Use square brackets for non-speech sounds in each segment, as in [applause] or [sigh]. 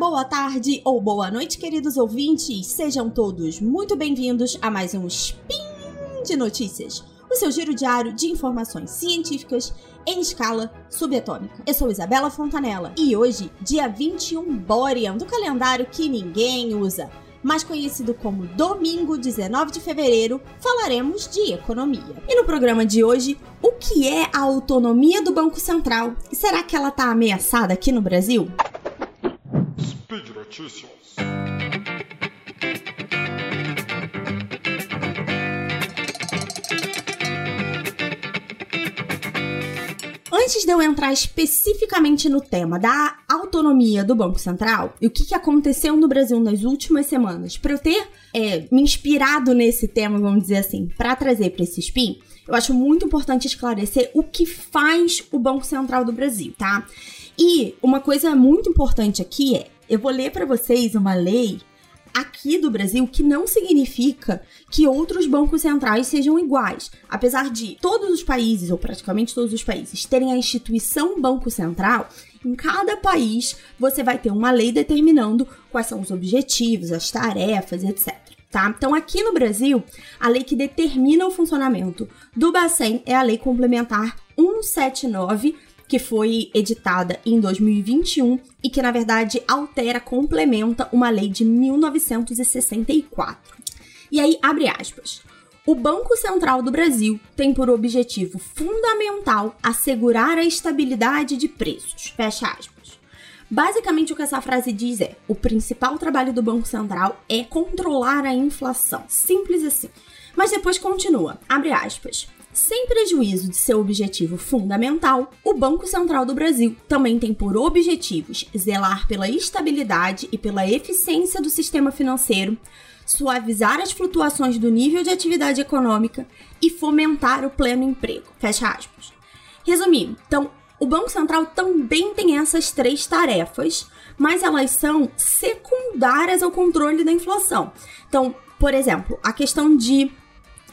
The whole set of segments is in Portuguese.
boa tarde ou boa noite, queridos ouvintes. Sejam todos muito bem-vindos a mais um Spin de Notícias, o seu giro diário de informações científicas em escala subatômica. Eu sou Isabela Fontanella e hoje, dia 21 Borean do calendário que ninguém usa, mais conhecido como domingo 19 de fevereiro, falaremos de economia. E no programa de hoje, o que é a autonomia do Banco Central? E será que ela está ameaçada aqui no Brasil? Notícias. Antes de eu entrar especificamente no tema da autonomia do Banco Central e o que, que aconteceu no Brasil nas últimas semanas, para eu ter é, me inspirado nesse tema, vamos dizer assim, para trazer para esse spin, eu acho muito importante esclarecer o que faz o Banco Central do Brasil, tá? E uma coisa muito importante aqui é, eu vou ler para vocês uma lei aqui do Brasil, que não significa que outros bancos centrais sejam iguais. Apesar de todos os países, ou praticamente todos os países, terem a instituição Banco Central, em cada país você vai ter uma lei determinando quais são os objetivos, as tarefas, etc. Tá? Então, aqui no Brasil, a lei que determina o funcionamento do Bacen é a Lei Complementar 179 que foi editada em 2021 e que, na verdade, altera, complementa uma lei de 1964. E aí, abre aspas. O Banco Central do Brasil tem por objetivo fundamental assegurar a estabilidade de preços. Fecha aspas. Basicamente, o que essa frase diz é: o principal trabalho do Banco Central é controlar a inflação. Simples assim. Mas depois continua, abre aspas. Sem prejuízo de seu objetivo fundamental, o Banco Central do Brasil também tem por objetivos zelar pela estabilidade e pela eficiência do sistema financeiro, suavizar as flutuações do nível de atividade econômica e fomentar o pleno emprego. Fecha aspas. Resumindo, então, o Banco Central também tem essas três tarefas, mas elas são secundárias ao controle da inflação. Então, por exemplo, a questão de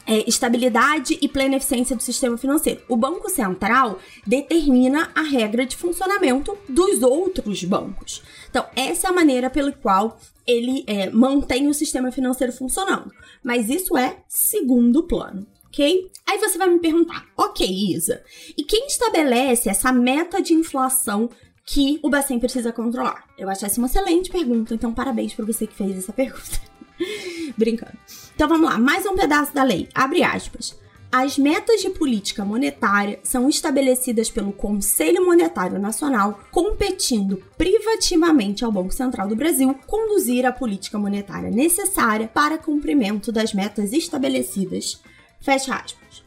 é, estabilidade e plena eficiência do sistema financeiro. O Banco Central determina a regra de funcionamento dos outros bancos. Então, essa é a maneira pela qual ele é, mantém o sistema financeiro funcionando. Mas isso é segundo plano. Ok? Aí você vai me perguntar, ok, Isa, e quem estabelece essa meta de inflação que o Bacen precisa controlar? Eu acho essa uma excelente pergunta, então parabéns para você que fez essa pergunta. [laughs] Brincando. Então vamos lá, mais um pedaço da lei. Abre aspas. As metas de política monetária são estabelecidas pelo Conselho Monetário Nacional, competindo privativamente ao Banco Central do Brasil conduzir a política monetária necessária para cumprimento das metas estabelecidas. Fecha aspas.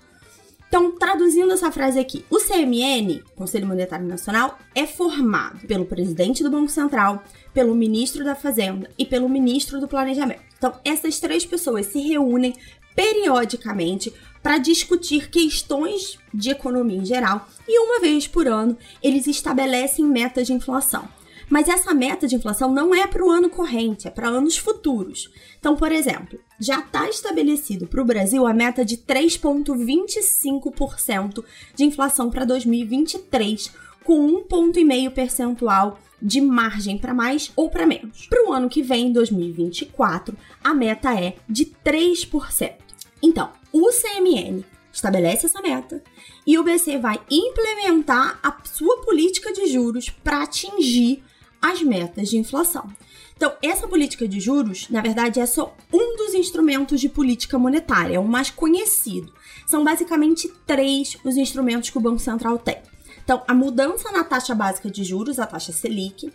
Então, traduzindo essa frase aqui, o CMN, Conselho Monetário Nacional, é formado pelo presidente do Banco Central, pelo ministro da Fazenda e pelo ministro do Planejamento. Então, essas três pessoas se reúnem periodicamente para discutir questões de economia em geral e uma vez por ano eles estabelecem metas de inflação. Mas essa meta de inflação não é para o ano corrente, é para anos futuros. Então, por exemplo, já está estabelecido para o Brasil a meta de 3,25% de inflação para 2023, com um ponto e meio percentual de margem para mais ou para menos. Para o ano que vem, 2024, a meta é de 3%. Então, o CMN estabelece essa meta e o BC vai implementar a sua política de juros para atingir as metas de inflação. Então, essa política de juros, na verdade, é só um dos instrumentos de política monetária, é o mais conhecido. São basicamente três os instrumentos que o Banco Central tem. Então, a mudança na taxa básica de juros, a taxa Selic,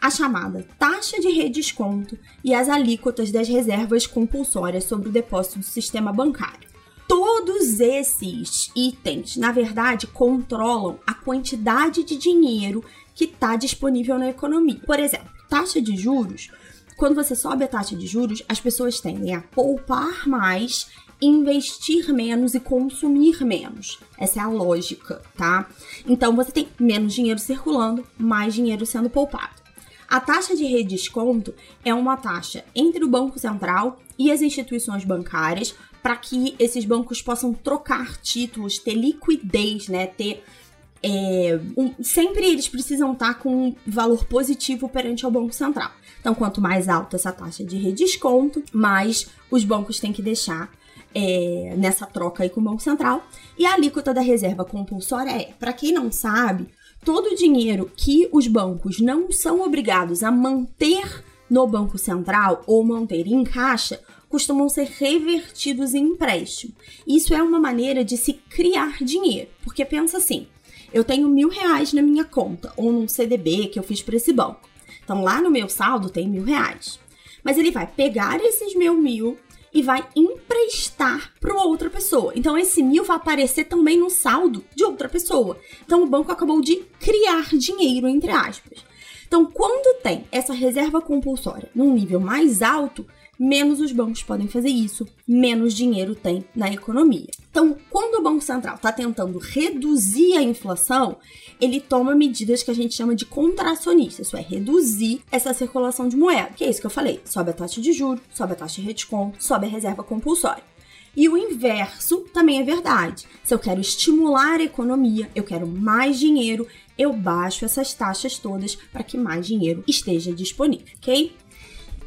a chamada taxa de redesconto e as alíquotas das reservas compulsórias sobre o depósito do sistema bancário. Todos esses itens, na verdade, controlam a quantidade de dinheiro que está disponível na economia. Por exemplo, taxa de juros. Quando você sobe a taxa de juros, as pessoas tendem a poupar mais investir menos e consumir menos. Essa é a lógica, tá? Então você tem menos dinheiro circulando, mais dinheiro sendo poupado. A taxa de redesconto é uma taxa entre o Banco Central e as instituições bancárias para que esses bancos possam trocar títulos, ter liquidez, né, ter é, um, sempre eles precisam estar com um valor positivo perante ao Banco Central. Então, quanto mais alta essa taxa de redesconto, mais os bancos têm que deixar é, nessa troca aí com o Banco Central. E a alíquota da reserva compulsória é, para quem não sabe, todo o dinheiro que os bancos não são obrigados a manter no Banco Central ou manter em caixa costumam ser revertidos em empréstimo. Isso é uma maneira de se criar dinheiro, porque pensa assim: eu tenho mil reais na minha conta ou num CDB que eu fiz para esse banco. Então lá no meu saldo tem mil reais. Mas ele vai pegar esses mil mil e vai emprestar para outra pessoa. Então esse mil vai aparecer também no saldo de outra pessoa. Então o banco acabou de criar dinheiro entre aspas. Então quando tem essa reserva compulsória num nível mais alto, menos os bancos podem fazer isso, menos dinheiro tem na economia. Então, quando o Banco Central está tentando reduzir a inflação, ele toma medidas que a gente chama de contracionistas, isso é, reduzir essa circulação de moeda, que é isso que eu falei: sobe a taxa de juros, sobe a taxa de redesconto, sobe a reserva compulsória. E o inverso também é verdade. Se eu quero estimular a economia, eu quero mais dinheiro, eu baixo essas taxas todas para que mais dinheiro esteja disponível, ok?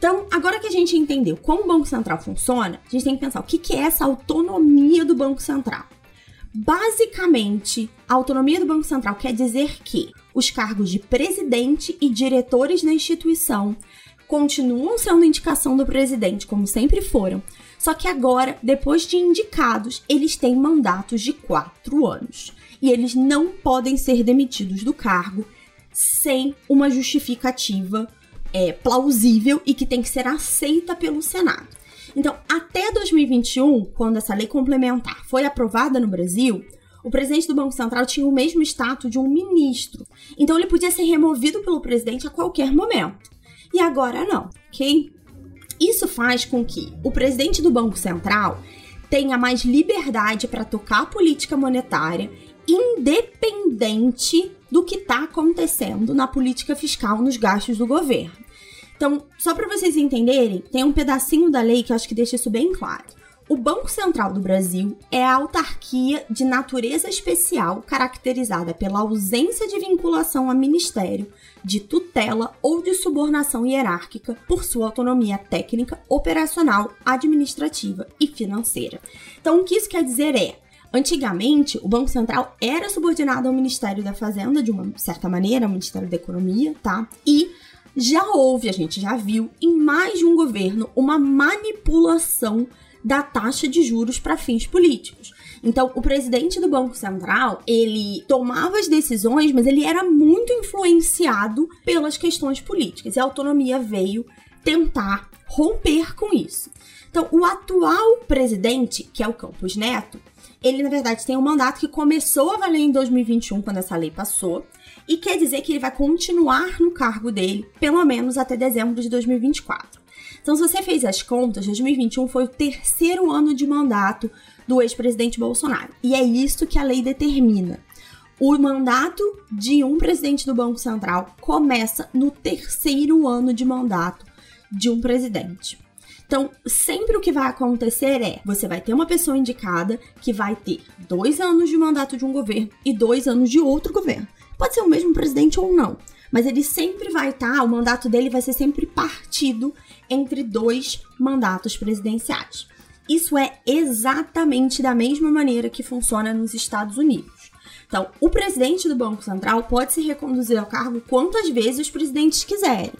Então, agora que a gente entendeu como o Banco Central funciona, a gente tem que pensar o que é essa autonomia do Banco Central. Basicamente, a autonomia do Banco Central quer dizer que os cargos de presidente e diretores da instituição continuam sendo indicação do presidente, como sempre foram, só que agora, depois de indicados, eles têm mandatos de quatro anos e eles não podem ser demitidos do cargo sem uma justificativa é, plausível e que tem que ser aceita pelo Senado. Então, até 2021, quando essa lei complementar foi aprovada no Brasil, o presidente do Banco Central tinha o mesmo status de um ministro. Então, ele podia ser removido pelo presidente a qualquer momento. E agora não, ok? Isso faz com que o presidente do Banco Central tenha mais liberdade para tocar a política monetária, independente do que está acontecendo na política fiscal nos gastos do governo. Então, só para vocês entenderem, tem um pedacinho da lei que eu acho que deixa isso bem claro. O Banco Central do Brasil é a autarquia de natureza especial caracterizada pela ausência de vinculação a ministério, de tutela ou de subornação hierárquica por sua autonomia técnica, operacional, administrativa e financeira. Então, o que isso quer dizer é Antigamente, o Banco Central era subordinado ao Ministério da Fazenda, de uma certa maneira, ao Ministério da Economia, tá? E já houve, a gente já viu, em mais de um governo, uma manipulação da taxa de juros para fins políticos. Então, o presidente do Banco Central, ele tomava as decisões, mas ele era muito influenciado pelas questões políticas. E a autonomia veio tentar romper com isso. Então, o atual presidente, que é o Campos Neto, ele na verdade tem um mandato que começou a valer em 2021, quando essa lei passou, e quer dizer que ele vai continuar no cargo dele pelo menos até dezembro de 2024. Então, se você fez as contas, 2021 foi o terceiro ano de mandato do ex-presidente Bolsonaro. E é isso que a lei determina. O mandato de um presidente do Banco Central começa no terceiro ano de mandato de um presidente. Então, sempre o que vai acontecer é: você vai ter uma pessoa indicada que vai ter dois anos de mandato de um governo e dois anos de outro governo. Pode ser o mesmo presidente ou não, mas ele sempre vai estar, tá, o mandato dele vai ser sempre partido entre dois mandatos presidenciais. Isso é exatamente da mesma maneira que funciona nos Estados Unidos. Então, o presidente do Banco Central pode se reconduzir ao cargo quantas vezes os presidentes quiserem.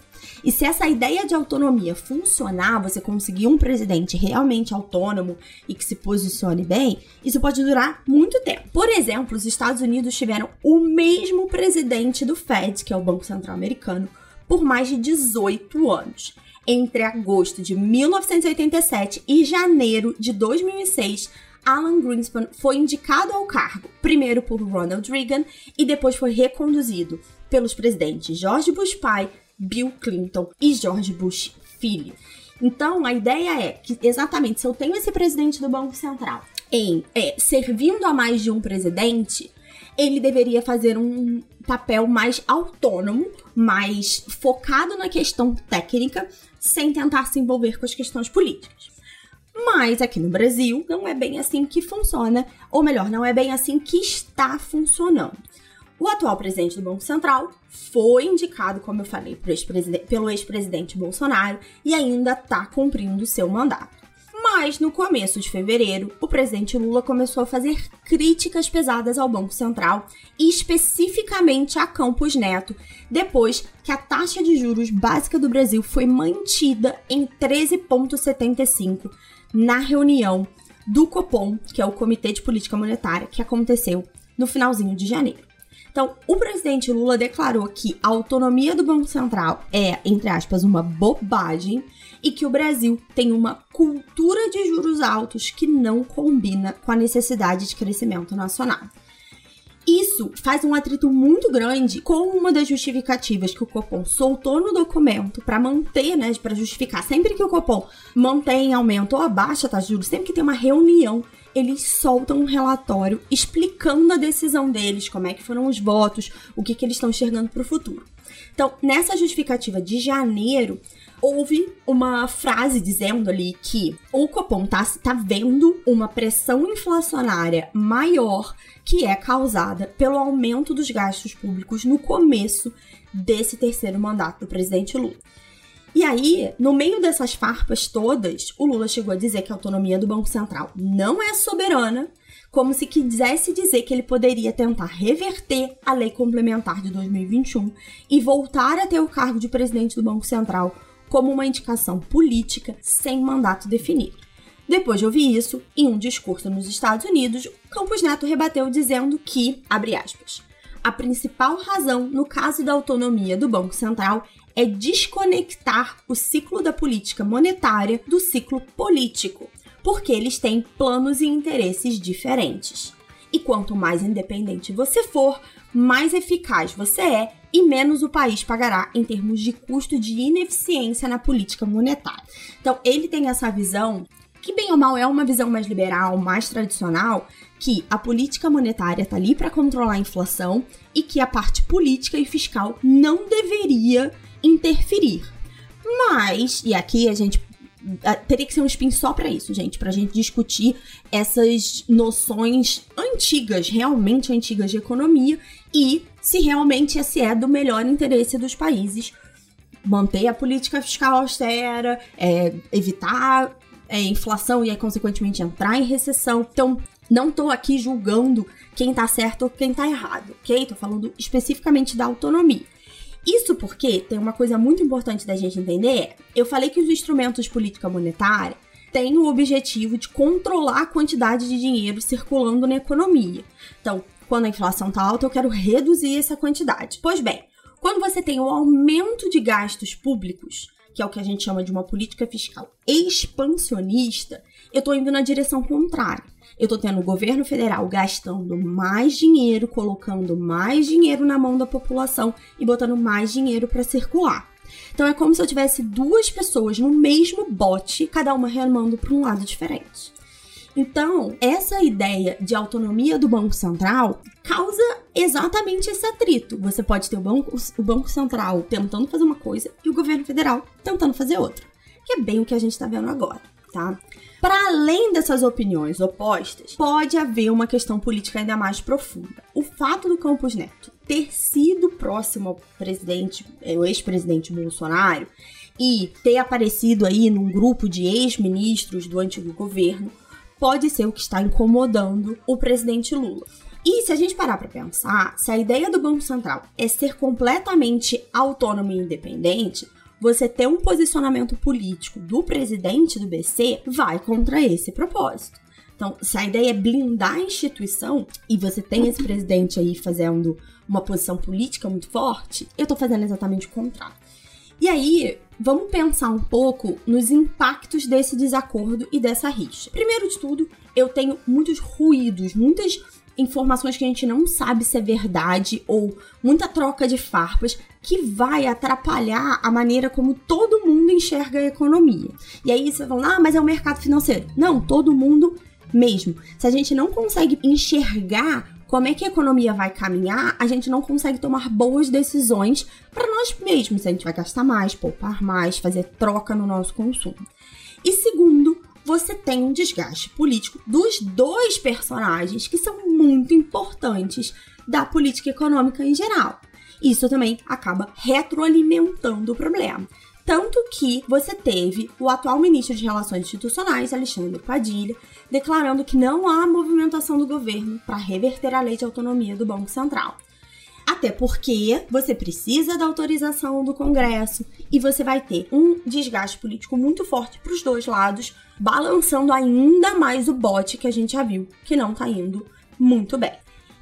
E se essa ideia de autonomia funcionar, você conseguir um presidente realmente autônomo e que se posicione bem, isso pode durar muito tempo. Por exemplo, os Estados Unidos tiveram o mesmo presidente do Fed, que é o Banco Central Americano, por mais de 18 anos. Entre agosto de 1987 e janeiro de 2006, Alan Greenspan foi indicado ao cargo, primeiro por Ronald Reagan e depois foi reconduzido pelos presidentes George Bush pai, Bill Clinton e George Bush filho. Então, a ideia é que, exatamente, se eu tenho esse presidente do Banco Central em é, servindo a mais de um presidente, ele deveria fazer um papel mais autônomo, mais focado na questão técnica, sem tentar se envolver com as questões políticas. Mas aqui no Brasil não é bem assim que funciona, ou melhor, não é bem assim que está funcionando. O atual presidente do Banco Central foi indicado, como eu falei, pelo ex-presidente Bolsonaro e ainda está cumprindo seu mandato. Mas no começo de fevereiro, o presidente Lula começou a fazer críticas pesadas ao Banco Central e especificamente a Campos Neto, depois que a taxa de juros básica do Brasil foi mantida em 13,75 na reunião do Copom, que é o Comitê de Política Monetária, que aconteceu no finalzinho de janeiro. Então, o presidente Lula declarou que a autonomia do Banco Central é, entre aspas, uma bobagem e que o Brasil tem uma cultura de juros altos que não combina com a necessidade de crescimento nacional. Isso faz um atrito muito grande com uma das justificativas que o Copom soltou no documento para manter, né, para justificar. Sempre que o Copom mantém, aumenta ou abaixa de juros, sempre que tem uma reunião, eles soltam um relatório explicando a decisão deles, como é que foram os votos, o que, que eles estão enxergando para o futuro. Então, nessa justificativa de janeiro, houve uma frase dizendo ali que o Copom tá, tá vendo uma pressão inflacionária maior que é causada pelo aumento dos gastos públicos no começo desse terceiro mandato do presidente Lula. E aí, no meio dessas farpas todas, o Lula chegou a dizer que a autonomia do Banco Central não é soberana, como se quisesse dizer que ele poderia tentar reverter a lei complementar de 2021 e voltar a ter o cargo de presidente do Banco Central como uma indicação política sem mandato definido. Depois de ouvir isso, em um discurso nos Estados Unidos, Campos Neto rebateu dizendo que, abre aspas, a principal razão no caso da autonomia do Banco Central é desconectar o ciclo da política monetária do ciclo político, porque eles têm planos e interesses diferentes. E quanto mais independente você for, mais eficaz você é e menos o país pagará em termos de custo de ineficiência na política monetária. Então, ele tem essa visão que bem ou mal é uma visão mais liberal, mais tradicional, que a política monetária está ali para controlar a inflação e que a parte política e fiscal não deveria interferir. Mas, e aqui a gente teria que ser um spin só para isso, gente, para a gente discutir essas noções antigas, realmente antigas de economia e se realmente esse é do melhor interesse dos países. Manter a política fiscal austera, é, evitar é, inflação e, consequentemente, entrar em recessão. Então, não tô aqui julgando quem tá certo ou quem tá errado, ok? Tô falando especificamente da autonomia. Isso porque tem uma coisa muito importante da gente entender: eu falei que os instrumentos política monetária têm o objetivo de controlar a quantidade de dinheiro circulando na economia. Então, quando a inflação está alta, eu quero reduzir essa quantidade. Pois bem, quando você tem o aumento de gastos públicos, que é o que a gente chama de uma política fiscal expansionista, eu estou indo na direção contrária. Eu estou tendo o governo federal gastando mais dinheiro, colocando mais dinheiro na mão da população e botando mais dinheiro para circular. Então é como se eu tivesse duas pessoas no mesmo bote, cada uma remando para um lado diferente. Então, essa ideia de autonomia do Banco Central causa exatamente esse atrito. Você pode ter o Banco, o banco Central tentando fazer uma coisa e o governo federal tentando fazer outra. Que é bem o que a gente está vendo agora, tá? Para além dessas opiniões opostas, pode haver uma questão política ainda mais profunda. O fato do Campos Neto ter sido próximo ao presidente, é, o ex-presidente Bolsonaro, e ter aparecido aí num grupo de ex-ministros do antigo governo, pode ser o que está incomodando o presidente Lula. E se a gente parar para pensar, se a ideia do Banco Central é ser completamente autônomo e independente, você ter um posicionamento político do presidente do BC vai contra esse propósito. Então, se a ideia é blindar a instituição e você tem esse presidente aí fazendo uma posição política muito forte, eu tô fazendo exatamente o contrário. E aí, vamos pensar um pouco nos impactos desse desacordo e dessa rixa. Primeiro de tudo, eu tenho muitos ruídos, muitas informações que a gente não sabe se é verdade ou muita troca de farpas que vai atrapalhar a maneira como todo mundo enxerga a economia. E aí você fala, ah, mas é o mercado financeiro. Não, todo mundo mesmo. Se a gente não consegue enxergar como é que a economia vai caminhar, a gente não consegue tomar boas decisões para nós mesmos. A gente vai gastar mais, poupar mais, fazer troca no nosso consumo. E segundo, você tem um desgaste político dos dois personagens que são muito importantes da política econômica em geral. Isso também acaba retroalimentando o problema. Tanto que você teve o atual ministro de Relações Institucionais, Alexandre Padilha, declarando que não há movimentação do governo para reverter a lei de autonomia do Banco Central. Até porque você precisa da autorização do Congresso e você vai ter um desgaste político muito forte para os dois lados, balançando ainda mais o bote que a gente já viu que não está indo muito bem.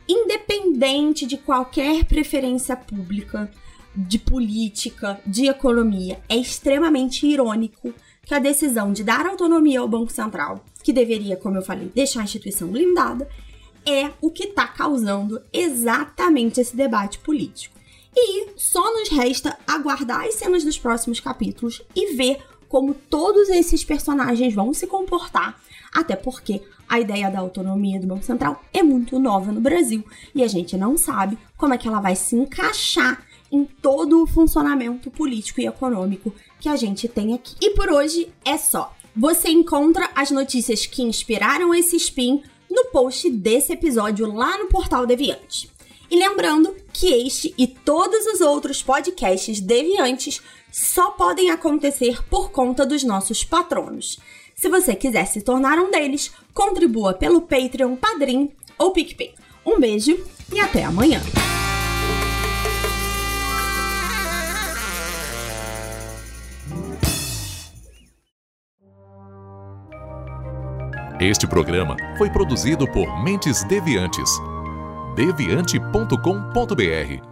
Independente de qualquer preferência pública, de política, de economia, é extremamente irônico que a decisão de dar autonomia ao Banco Central, que deveria, como eu falei, deixar a instituição blindada, é o que está causando exatamente esse debate político. E só nos resta aguardar as cenas dos próximos capítulos e ver como todos esses personagens vão se comportar, até porque a ideia da autonomia do Banco Central é muito nova no Brasil e a gente não sabe como é que ela vai se encaixar em todo o funcionamento político e econômico que a gente tem aqui. E por hoje é só. Você encontra as notícias que inspiraram esse spin no post desse episódio lá no portal Deviante. E lembrando que este e todos os outros podcasts deviantes só podem acontecer por conta dos nossos patronos. Se você quiser se tornar um deles, contribua pelo Patreon, Padrim ou PicPay. Um beijo e até amanhã! Este programa foi produzido por Mentes Deviantes. deviante.com.br.